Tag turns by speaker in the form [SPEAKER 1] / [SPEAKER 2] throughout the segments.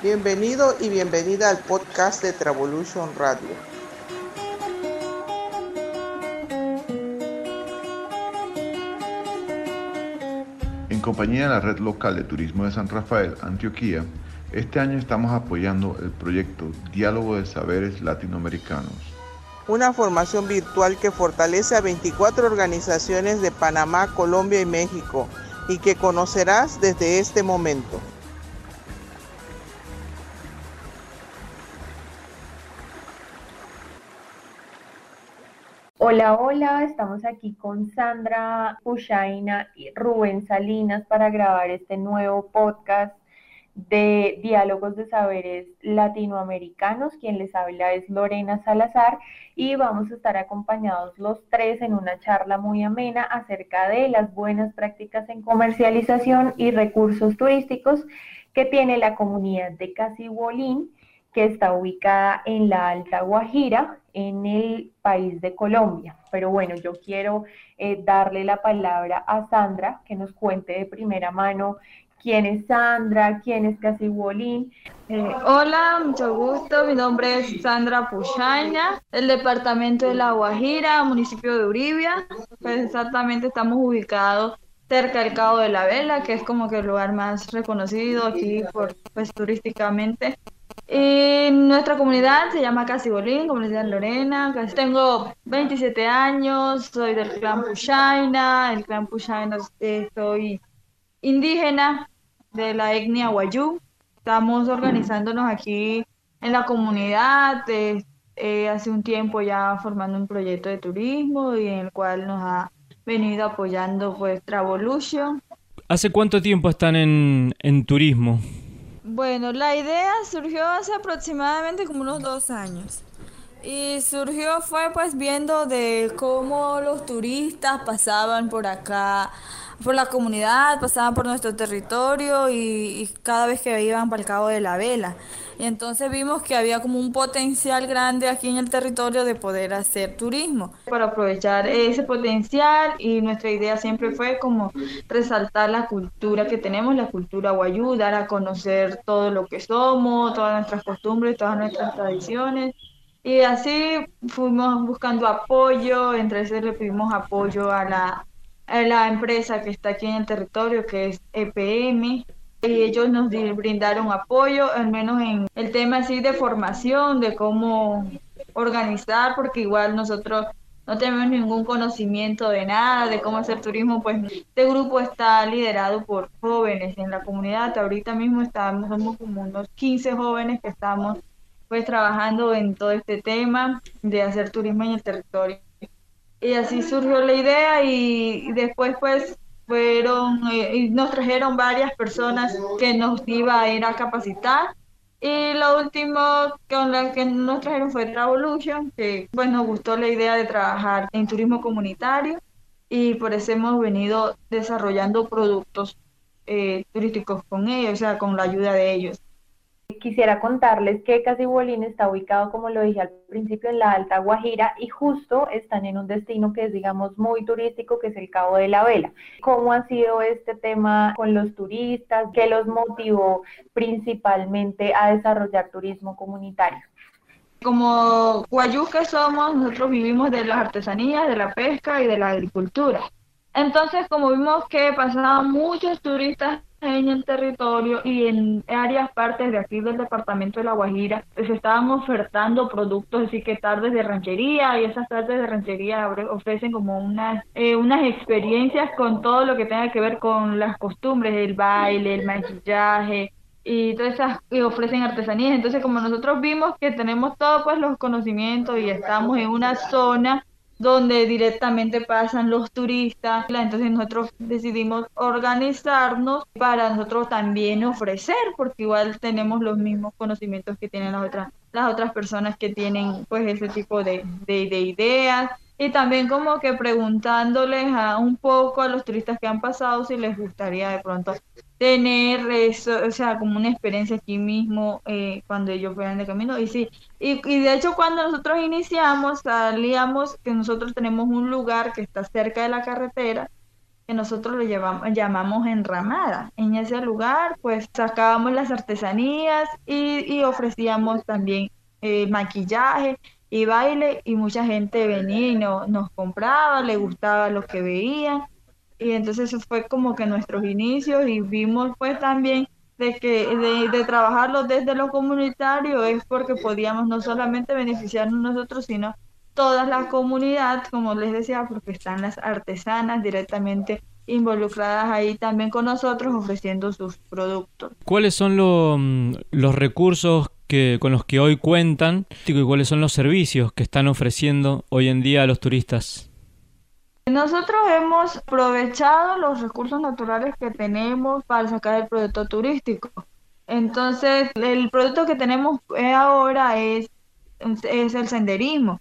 [SPEAKER 1] Bienvenido y bienvenida al podcast de Travolution Radio.
[SPEAKER 2] En compañía de la Red Local de Turismo de San Rafael, Antioquía, este año estamos apoyando el proyecto Diálogo de Saberes Latinoamericanos.
[SPEAKER 1] Una formación virtual que fortalece a 24 organizaciones de Panamá, Colombia y México y que conocerás desde este momento.
[SPEAKER 3] Hola, hola, estamos aquí con Sandra Pushaina y Rubén Salinas para grabar este nuevo podcast de Diálogos de Saberes Latinoamericanos. Quien les habla es Lorena Salazar y vamos a estar acompañados los tres en una charla muy amena acerca de las buenas prácticas en comercialización y recursos turísticos que tiene la comunidad de Casibolín que está ubicada en la Alta Guajira, en el país de Colombia. Pero bueno, yo quiero eh, darle la palabra a Sandra, que nos cuente de primera mano quién es Sandra, quién es Casibolín.
[SPEAKER 4] Eh, hola, mucho gusto. Mi nombre es Sandra Puchaña, del departamento de La Guajira, municipio de Uribia. Pues exactamente estamos ubicados cerca del Cabo de la Vela, que es como que el lugar más reconocido aquí por, pues, turísticamente. Y nuestra comunidad se llama Casibolín, comunidad Lorena. Tengo 27 años, soy del clan Pushaina. El clan Pushaina eh, soy indígena de la etnia Wayú. Estamos organizándonos aquí en la comunidad eh, hace un tiempo ya formando un proyecto de turismo y en el cual nos ha venido apoyando pues Travolution.
[SPEAKER 5] ¿Hace cuánto tiempo están en, en turismo?
[SPEAKER 4] Bueno, la idea surgió hace aproximadamente como unos dos años. Y surgió fue pues viendo de cómo los turistas pasaban por acá por la comunidad, pasaban por nuestro territorio y, cada vez que iban para el Cabo de la Vela. Y entonces vimos que había como un potencial grande aquí en el territorio de poder hacer turismo. Para aprovechar ese potencial y nuestra idea siempre fue como resaltar la cultura que tenemos, la cultura guayú, dar a conocer todo lo que somos, todas nuestras costumbres, todas nuestras tradiciones. Y así fuimos buscando apoyo, entre ese le pedimos apoyo a la la empresa que está aquí en el territorio, que es EPM, y ellos nos brindaron apoyo, al menos en el tema así de formación, de cómo organizar, porque igual nosotros no tenemos ningún conocimiento de nada, de cómo hacer turismo, pues este grupo está liderado por jóvenes en la comunidad, ahorita mismo estamos, somos como unos 15 jóvenes que estamos pues trabajando en todo este tema de hacer turismo en el territorio y así surgió la idea y, después pues fueron eh, y nos trajeron varias personas que nos iba a ir a capacitar y lo último con la que nos trajeron fue Travolution que pues nos gustó la idea de trabajar en turismo comunitario y por eso hemos venido desarrollando productos eh, turísticos con ellos, o sea, con la ayuda de ellos.
[SPEAKER 3] Quisiera contarles que Casibolín está ubicado, como lo dije al principio, en la Alta Guajira y justo están en un destino que es, digamos, muy turístico, que es el Cabo de la Vela. ¿Cómo ha sido este tema con los turistas? ¿Qué los motivó principalmente a desarrollar turismo comunitario?
[SPEAKER 4] Como guayú que somos, nosotros vivimos de las artesanías, de la pesca y de la agricultura. Entonces, como vimos que pasaban muchos turistas en el territorio y en áreas partes de aquí del departamento de La Guajira se estaban ofertando productos así que tardes de ranchería y esas tardes de ranchería ofrecen como unas eh, unas experiencias con todo lo que tenga que ver con las costumbres el baile el maquillaje y todas esas que ofrecen artesanías. Entonces como nosotros vimos que tenemos todos pues los conocimientos y estamos en una zona donde directamente pasan los turistas. Entonces nosotros decidimos organizarnos para nosotros también ofrecer, porque igual tenemos los mismos conocimientos que tienen las otras, las otras personas que tienen pues ese tipo de, de, de ideas y también como que preguntándoles a un poco a los turistas que han pasado si les gustaría de pronto tener eso, o sea, como una experiencia aquí mismo eh, cuando ellos fueran de camino. Y sí, y, de hecho cuando nosotros iniciamos, salíamos que nosotros tenemos un lugar que está cerca de la carretera que nosotros lo llevamos, llamamos enramada. En ese lugar, pues sacábamos las artesanías y, ofrecíamos también eh, maquillaje y baile y mucha gente venía y nos compraba, le gustaba lo que veían y entonces eso fue como que nuestros inicios y vimos pues también de que de, de, trabajarlo desde lo comunitario es porque podíamos no solamente beneficiarnos nosotros sino toda la comunidad como les decía porque están las artesanas directamente involucradas ahí también con nosotros ofreciendo sus productos.
[SPEAKER 5] ¿Cuáles son mm, los recursos que, con los que hoy cuentan y cuáles son los servicios que están ofreciendo hoy en día a los turistas?
[SPEAKER 4] Nosotros hemos aprovechado los recursos naturales que tenemos para sacar el producto turístico. Entonces, el producto que tenemos ahora es, es el senderismo.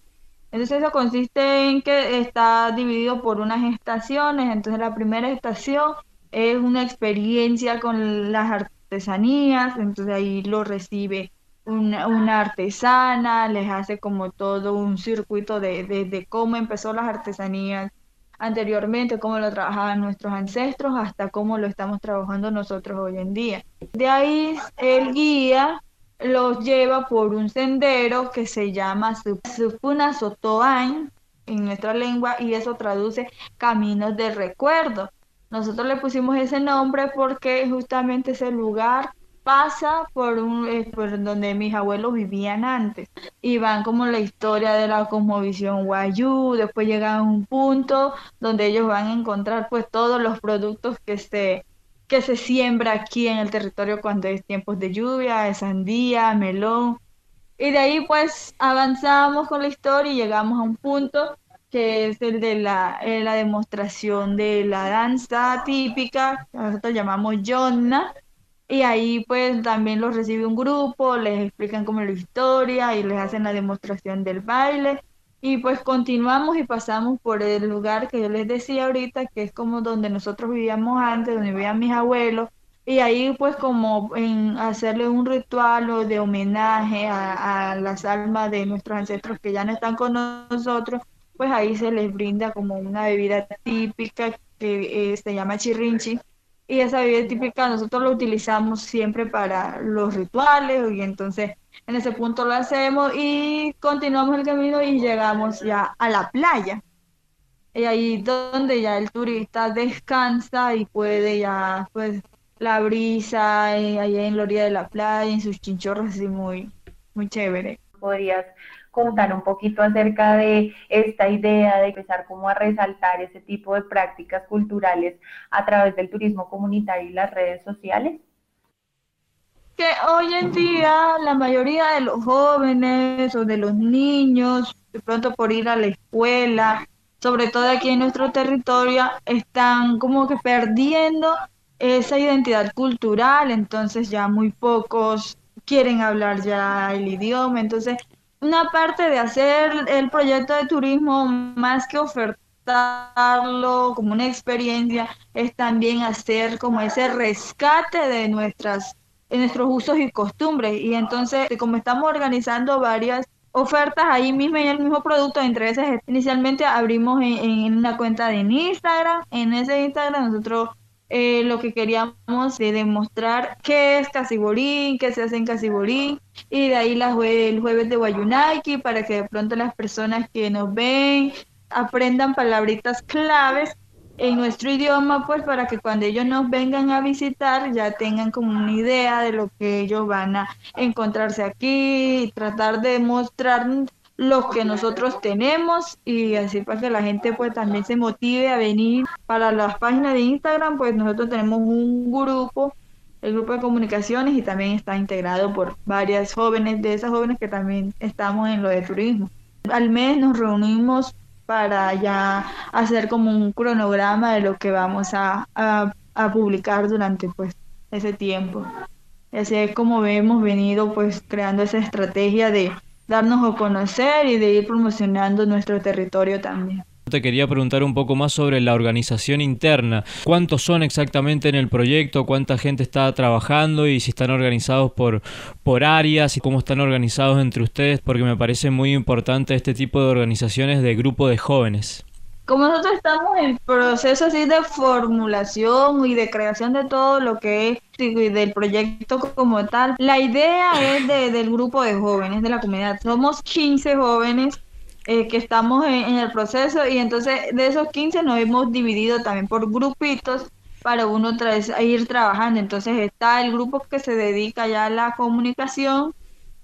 [SPEAKER 4] Entonces, eso consiste en que está dividido por unas estaciones. Entonces, la primera estación es una experiencia con las artesanías. Entonces, ahí lo recibe una, artesana, les hace como todo un circuito de, de, de cómo empezó las artesanías anteriormente, cómo lo trabajaban nuestros ancestros, hasta cómo lo estamos trabajando nosotros hoy en día. De ahí el guía los lleva por un sendero que se llama Supuna Sotoain en nuestra lengua y eso traduce caminos de recuerdo. Nosotros le pusimos ese nombre porque justamente ese lugar pasa por un eh, por donde mis abuelos vivían antes y van como la historia de la cosmovisión guayú, después llegan a un punto donde ellos van a encontrar pues todos los productos que se que se siembra aquí en el territorio cuando es tiempos de lluvia, de sandía, melón. Y de ahí pues avanzamos con la historia y llegamos a un punto que es el de la, eh, la demostración de la danza típica, nosotros llamamos yonna, y ahí pues también los recibe un grupo, les explican cómo es la historia y les hacen la demostración del baile. Y pues continuamos y pasamos por el lugar que yo les decía ahorita, que es como donde nosotros vivíamos antes, donde vivían mis abuelos. Y ahí pues como en hacerle un ritual o de homenaje a, las almas de nuestros ancestros que ya no están con nosotros, pues ahí se les brinda como una bebida típica que eh, se llama chirrinchi y esa bebida típica nosotros lo utilizamos siempre para los rituales y entonces en ese punto lo hacemos y continuamos el camino y llegamos ya a la playa. Y ahí donde ya el turista descansa y puede ya pues la brisa ahí en la orilla de la playa, en sus chinchorros así muy, muy chévere.
[SPEAKER 3] Podrías contar un poquito acerca de esta idea de empezar como a resaltar ese tipo de prácticas culturales a través del turismo comunitario y las redes sociales?
[SPEAKER 4] Que hoy en día la mayoría de los jóvenes o de los niños, de pronto por ir a la escuela, sobre todo aquí en nuestro territorio, están como que perdiendo esa identidad cultural, entonces ya muy pocos quieren hablar ya el idioma, entonces una parte de hacer el proyecto de turismo, más que ofertarlo como una experiencia, es también hacer como ese rescate de nuestras de nuestros usos y costumbres. Y entonces, como estamos organizando varias ofertas ahí mismo en el mismo producto, entre esas, inicialmente abrimos en una cuenta de Instagram. En ese Instagram nosotros eh, lo que queríamos de demostrar qué es Casibolín, qué se hace en Casibolín, y de ahí la el jueves de Guayunaiki para que de pronto las personas que nos ven aprendan palabritas claves en nuestro idioma, pues para que cuando ellos nos vengan a visitar ya tengan como una idea de lo que ellos van a encontrarse aquí y tratar de mostrar lo que nosotros tenemos y así para que la gente pues también se motive a venir para las páginas de Instagram pues nosotros tenemos un grupo el grupo de comunicaciones y también está integrado por varias jóvenes de esas jóvenes que también estamos en lo de turismo. Al mes nos reunimos para ya hacer como un cronograma de lo que vamos a, a, a publicar durante pues ese tiempo. Así es como hemos venido pues creando esa estrategia de darnos a conocer y de ir promocionando nuestro territorio también.
[SPEAKER 5] Te quería preguntar un poco más sobre la organización interna. ¿Cuántos son exactamente en el proyecto? ¿Cuánta gente está trabajando? Y si están organizados por, por áreas y cómo están organizados entre ustedes, porque me parece muy importante este tipo de organizaciones de grupo de jóvenes.
[SPEAKER 4] Como nosotros estamos en proceso así de formulación y de creación de todo lo que es del proyecto como tal, la idea es de, del grupo de jóvenes de la comunidad. Somos 15 jóvenes eh, que estamos en, el proceso y entonces de esos 15 nos hemos dividido también por grupitos para uno ir trabajando. Entonces está el grupo que se dedica ya a la comunicación,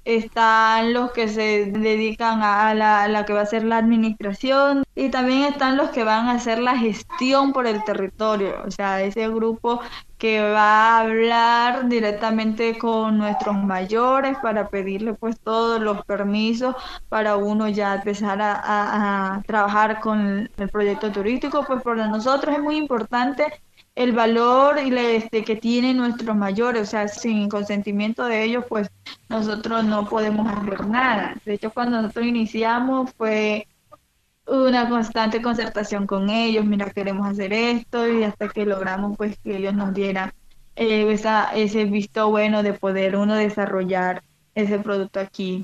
[SPEAKER 4] están los que se dedican a la, que va a ser la administración y también están los que van a hacer la gestión por el territorio, o sea, ese grupo que va a hablar directamente con nuestros mayores para pedirle pues todos los permisos para uno ya empezar a, a trabajar con el proyecto turístico, pues para nosotros es muy importante el valor y este, que tienen nuestros mayores, o sea, sin consentimiento de ellos, pues nosotros no podemos hacer nada. De hecho, cuando nosotros iniciamos fue una constante concertación con ellos, mira, queremos hacer esto y hasta que logramos pues que ellos nos dieran eh, esa, ese visto bueno de poder uno desarrollar ese producto aquí.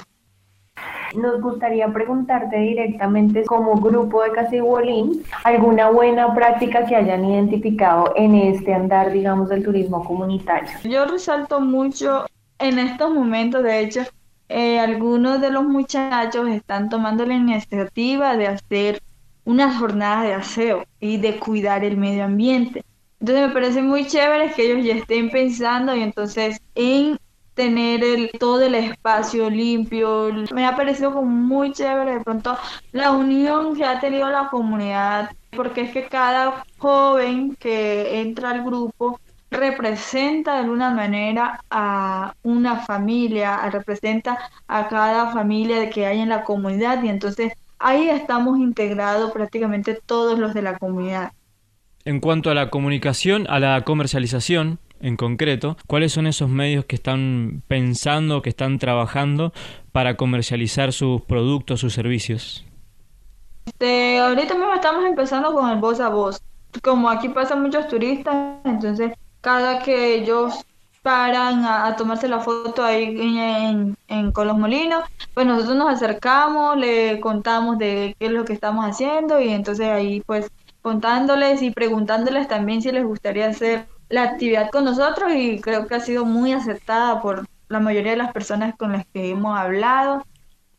[SPEAKER 3] Nos gustaría preguntarte directamente como grupo de Casibolín, alguna buena práctica que hayan identificado en este andar, digamos, del turismo comunitario.
[SPEAKER 4] Yo resalto mucho en estos momentos, de hecho, eh, algunos de los muchachos están tomando la iniciativa de hacer unas jornadas de aseo y de cuidar el medio ambiente. Entonces me parece muy chévere que ellos ya estén pensando y entonces en tener el, todo el espacio limpio. Me ha parecido como muy chévere de pronto la unión que ha tenido la comunidad, porque es que cada joven que entra al grupo representa de alguna manera a una familia, representa a cada familia que hay en la comunidad y entonces ahí estamos integrados prácticamente todos los de la comunidad.
[SPEAKER 5] En cuanto a la comunicación, a la comercialización, en concreto, ¿cuáles son esos medios que están pensando, que están trabajando para comercializar sus productos, sus servicios?
[SPEAKER 4] Este, ahorita mismo estamos empezando con el voz a voz. Como aquí pasan muchos turistas, entonces cada que ellos paran a, tomarse la foto ahí en, en, con los molinos, pues nosotros nos acercamos, le contamos de qué es lo que estamos haciendo y entonces ahí pues contándoles y preguntándoles también si les gustaría hacer la actividad con nosotros y creo que ha sido muy aceptada por la mayoría de las personas con las que hemos hablado.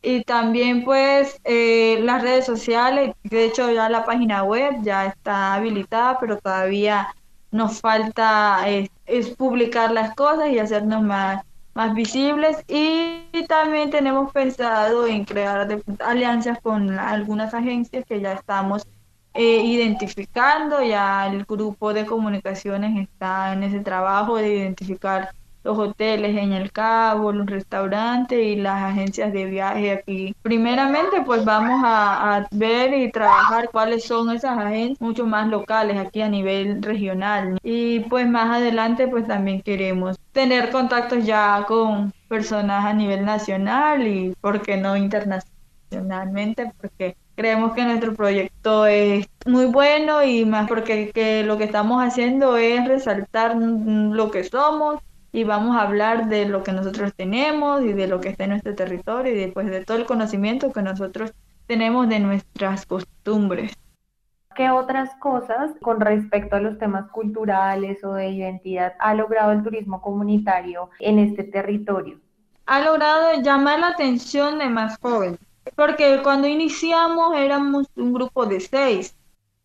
[SPEAKER 4] Y también pues eh, las redes sociales, de hecho ya la página web ya está habilitada, pero todavía nos falta es, publicar las cosas y hacernos más, más visibles. Y, también tenemos pensado en crear alianzas con algunas agencias que ya estamos eh, identificando, ya el grupo de comunicaciones está en ese trabajo de identificar los hoteles en el Cabo, los restaurantes y las agencias de viaje aquí. Primeramente, pues vamos a, ver y trabajar cuáles son esas agencias mucho más locales aquí a nivel regional. Y pues más adelante, pues también queremos tener contactos ya con personas a nivel nacional y, ¿por qué no internacionalmente? Porque Creemos que nuestro proyecto es muy bueno y más porque que lo que estamos haciendo es resaltar lo que somos y vamos a hablar de lo que nosotros tenemos y de lo que está en nuestro territorio y después de todo el conocimiento que nosotros tenemos de nuestras costumbres.
[SPEAKER 3] ¿Qué otras cosas con respecto a los temas culturales o de identidad ha logrado el turismo comunitario en este territorio?
[SPEAKER 4] Ha logrado llamar la atención de más jóvenes porque cuando iniciamos éramos un grupo de seis.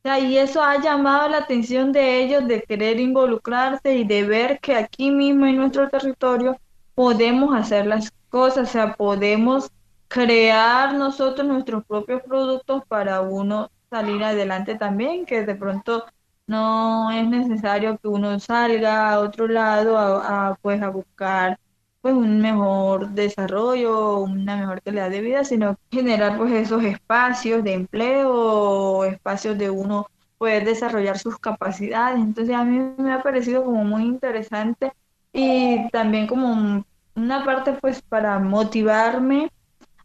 [SPEAKER 4] y eso ha llamado la atención de ellos de querer involucrarse y de ver que aquí mismo en nuestro territorio podemos hacer las cosas, o sea, podemos crear nosotros nuestros propios productos para uno salir adelante también, que de pronto no es necesario que uno salga a otro lado a pues a buscar pues un mejor desarrollo, una mejor calidad de vida, sino generar pues esos espacios de empleo, espacios de uno poder desarrollar sus capacidades. Entonces a mí me ha parecido como muy interesante y también como una parte pues para motivarme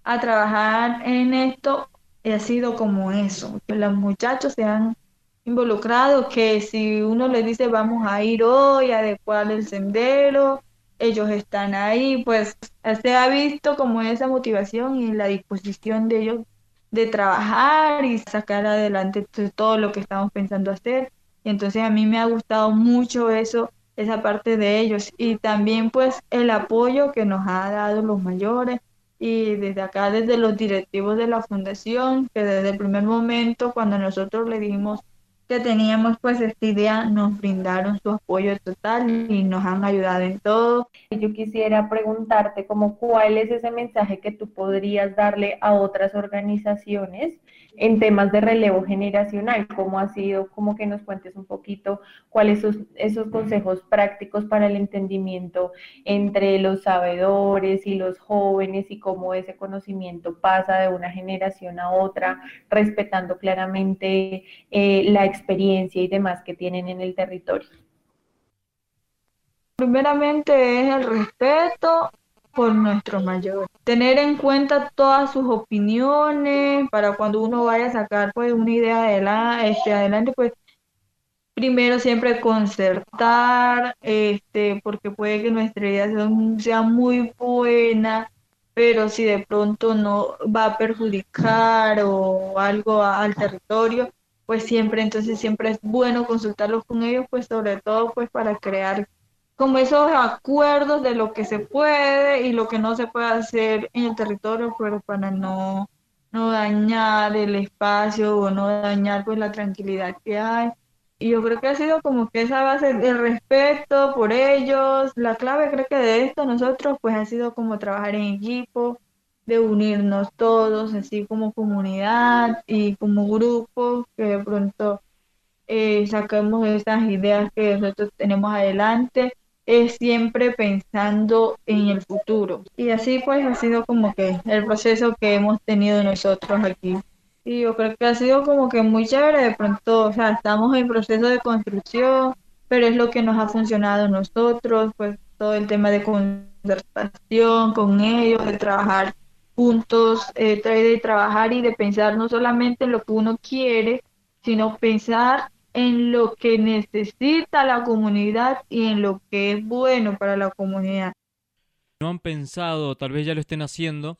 [SPEAKER 4] a trabajar en esto ha sido como eso, que los muchachos se han involucrado, que si uno les dice vamos a ir hoy a adecuar el sendero, ellos están ahí, pues se ha visto como esa motivación y la disposición de ellos de trabajar y sacar adelante todo lo que estamos pensando hacer. Y entonces a mí me ha gustado mucho eso, esa parte de ellos. Y también pues el apoyo que nos ha dado los mayores y desde acá, desde los directivos de la fundación, que desde el primer momento cuando nosotros le dijimos que teníamos pues esta idea, nos brindaron su apoyo total y nos han ayudado en todo.
[SPEAKER 3] Yo quisiera preguntarte como cuál es ese mensaje que tú podrías darle a otras organizaciones en temas de relevo generacional, cómo ha sido, como que nos cuentes un poquito cuáles son esos consejos prácticos para el entendimiento entre los sabedores y los jóvenes y cómo ese conocimiento pasa de una generación a otra, respetando claramente eh, la experiencia y demás que tienen en el territorio.
[SPEAKER 4] Primeramente es el respeto por nuestros mayores. Tener en cuenta todas sus opiniones para cuando uno vaya a sacar pues una idea adelante, este, adelante pues primero siempre concertar, este, porque puede que nuestra idea sea, muy buena, pero si de pronto no va a perjudicar o algo al territorio, pues siempre, entonces siempre es bueno consultarlos con ellos, pues sobre todo pues para crear como esos acuerdos de lo que se puede y lo que no se puede hacer en el territorio, pero para no, no dañar el espacio o no dañar pues la tranquilidad que hay. Y yo creo que ha sido como que esa base de respeto por ellos. La clave creo que de esto nosotros pues ha sido como trabajar en equipo, de unirnos todos, así como comunidad y como grupo, que de pronto eh, saquemos estas ideas que nosotros tenemos adelante es siempre pensando en el futuro. Y así pues ha sido como que el proceso que hemos tenido nosotros aquí. Y yo creo que ha sido como que muy chévere, de pronto, o sea, estamos en proceso de construcción, pero es lo que nos ha funcionado a nosotros, pues todo el tema de concertación con ellos, de trabajar juntos, eh, de trabajar y de pensar no solamente en lo que uno quiere, sino pensar en lo que necesita la comunidad y en lo que es bueno para la comunidad.
[SPEAKER 5] ¿No han pensado, tal vez ya lo estén haciendo,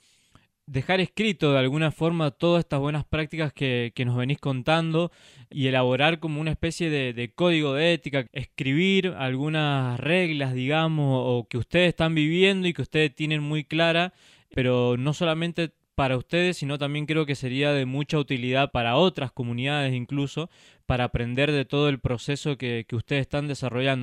[SPEAKER 5] dejar escrito de alguna forma todas estas buenas prácticas que, nos venís contando y elaborar como una especie de, de, código de ética, escribir algunas reglas, digamos, o que ustedes están viviendo y que ustedes tienen muy clara, pero no solamente para ustedes, sino también creo que sería de mucha utilidad para otras comunidades incluso, para aprender de todo el proceso que, ustedes están desarrollando?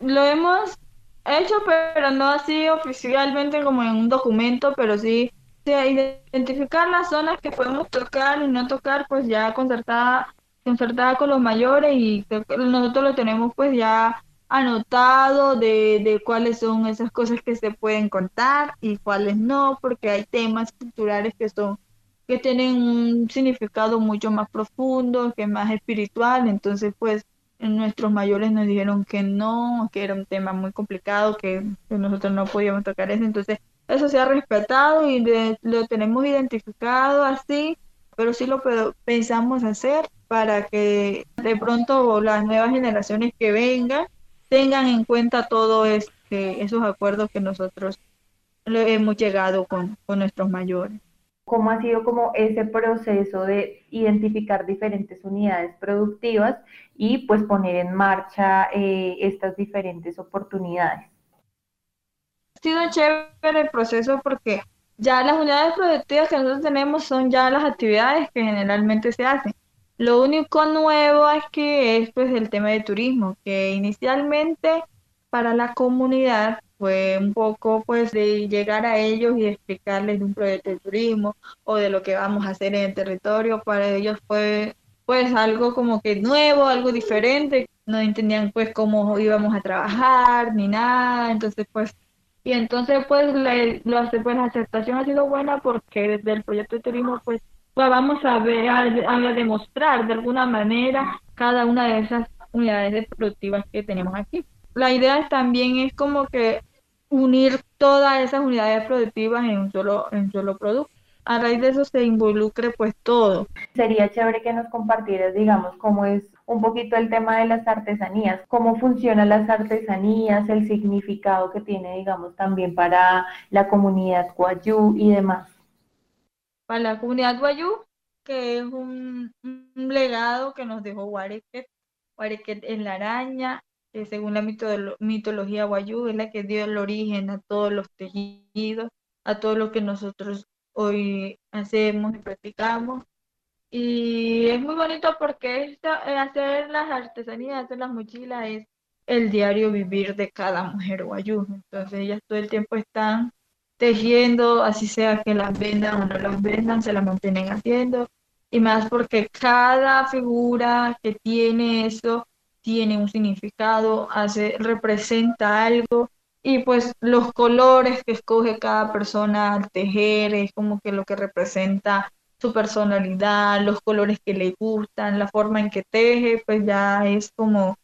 [SPEAKER 4] Lo hemos hecho, pero no así oficialmente como en un documento, pero sí identificar las zonas que podemos tocar y no tocar, pues ya concertada, concertada con los mayores y nosotros lo tenemos pues ya anotado de, de cuáles son esas cosas que se pueden contar y cuáles no, porque hay temas culturales que son que tienen un significado mucho más profundo, que más espiritual, entonces pues nuestros mayores nos dijeron que no, que era un tema muy complicado, que, nosotros no podíamos tocar eso, entonces eso se ha respetado y lo tenemos identificado así, pero sí lo pensamos hacer para que de pronto las nuevas generaciones que vengan tengan en cuenta todos este, esos acuerdos que nosotros hemos llegado con, con nuestros mayores
[SPEAKER 3] cómo ha sido como ese proceso de identificar diferentes unidades productivas y pues poner en marcha eh, estas diferentes oportunidades.
[SPEAKER 4] Ha sido chévere el proceso porque ya las unidades productivas que nosotros tenemos son ya las actividades que generalmente se hacen. Lo único nuevo es que es pues el tema de turismo, que inicialmente para la comunidad fue un poco pues de llegar a ellos y explicarles de un proyecto de turismo o de lo que vamos a hacer en el territorio. Para ellos fue pues algo como que nuevo, algo diferente. No entendían pues cómo íbamos a trabajar ni nada. Entonces pues y entonces pues, lo, pues la aceptación ha sido buena porque desde el proyecto de turismo pues vamos a ver a, demostrar de alguna manera cada una de esas unidades productivas que tenemos aquí la idea también es como que unir todas esas unidades productivas en un solo, en solo producto. A raíz de eso se involucre pues todo.
[SPEAKER 3] Sería chévere que nos compartieras, digamos, cómo es un poquito el tema de las artesanías, cómo funcionan las artesanías, el significado que tiene, digamos, también para la comunidad Guayú y demás.
[SPEAKER 4] Para la comunidad guayú, que es un, legado que nos dejó Guarequet. Guarequet es la araña, que según la mitología guayú es la que dio el origen a todos los tejidos, a todo lo que nosotros hoy hacemos y practicamos. Y es muy bonito porque hacer las artesanías, hacer las mochilas es el diario vivir de cada mujer guayú. Entonces ellas todo el tiempo están tejiendo, así sea que las vendan o no las vendan, se las mantienen haciendo. Y más porque cada figura que tiene eso tiene un significado, hace, representa algo. Y pues los colores que escoge cada persona al tejer es como que lo que representa su personalidad, los colores que le gustan, la forma en que teje, pues ya es como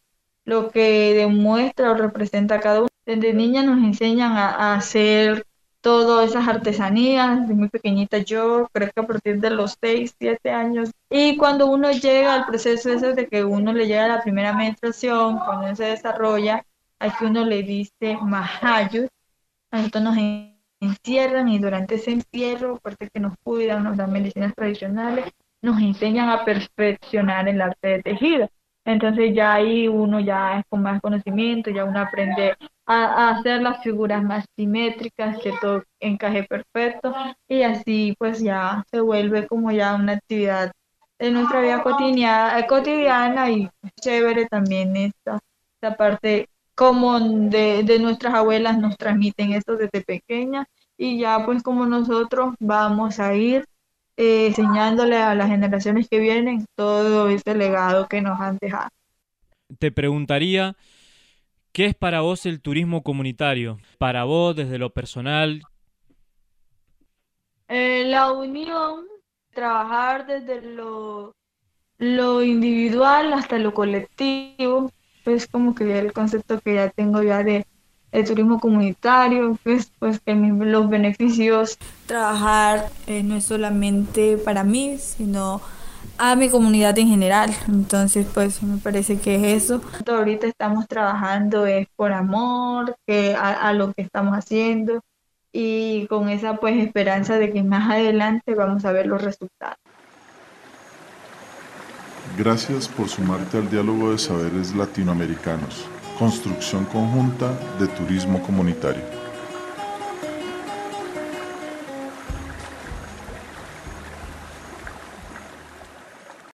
[SPEAKER 4] lo que demuestra o representa cada uno. Desde niña nos enseñan a, hacer todas esas artesanías, muy pequeñita yo, creo que a partir de los 6, 7 años. Y cuando uno llega al proceso ese de que uno le llega a la primera menstruación, cuando uno se desarrolla, aquí uno le dice mahayut, entonces nos encierran y durante ese encierro, aparte que nos cuidan, nos dan medicinas tradicionales, nos enseñan a perfeccionar el arte de tejido. Entonces ya ahí uno ya es con más conocimiento, ya uno aprende a, hacer las figuras más simétricas, que todo encaje perfecto y así pues ya se vuelve como ya una actividad de nuestra vida cotidiana, cotidiana y chévere también esta, esta parte como de, de nuestras abuelas nos transmiten esto desde pequeña y ya pues como nosotros vamos a ir eh, enseñándole a las generaciones que vienen todo ese legado que nos han dejado.
[SPEAKER 5] Te preguntaría, ¿qué es para vos el turismo comunitario? Para vos, desde lo personal.
[SPEAKER 4] Eh, la unión, trabajar desde lo, lo individual hasta lo colectivo, es como que el concepto que ya tengo ya de el turismo comunitario, pues, pues que los beneficios.
[SPEAKER 3] Trabajar eh, no es solamente para mí, sino a mi comunidad en general. Entonces, pues me parece que es eso.
[SPEAKER 4] Ahorita estamos trabajando es por amor, que a, lo que estamos haciendo y con esa pues esperanza de que más adelante vamos a ver los resultados.
[SPEAKER 2] Gracias por sumarte al diálogo de saberes latinoamericanos construcción conjunta de turismo comunitario.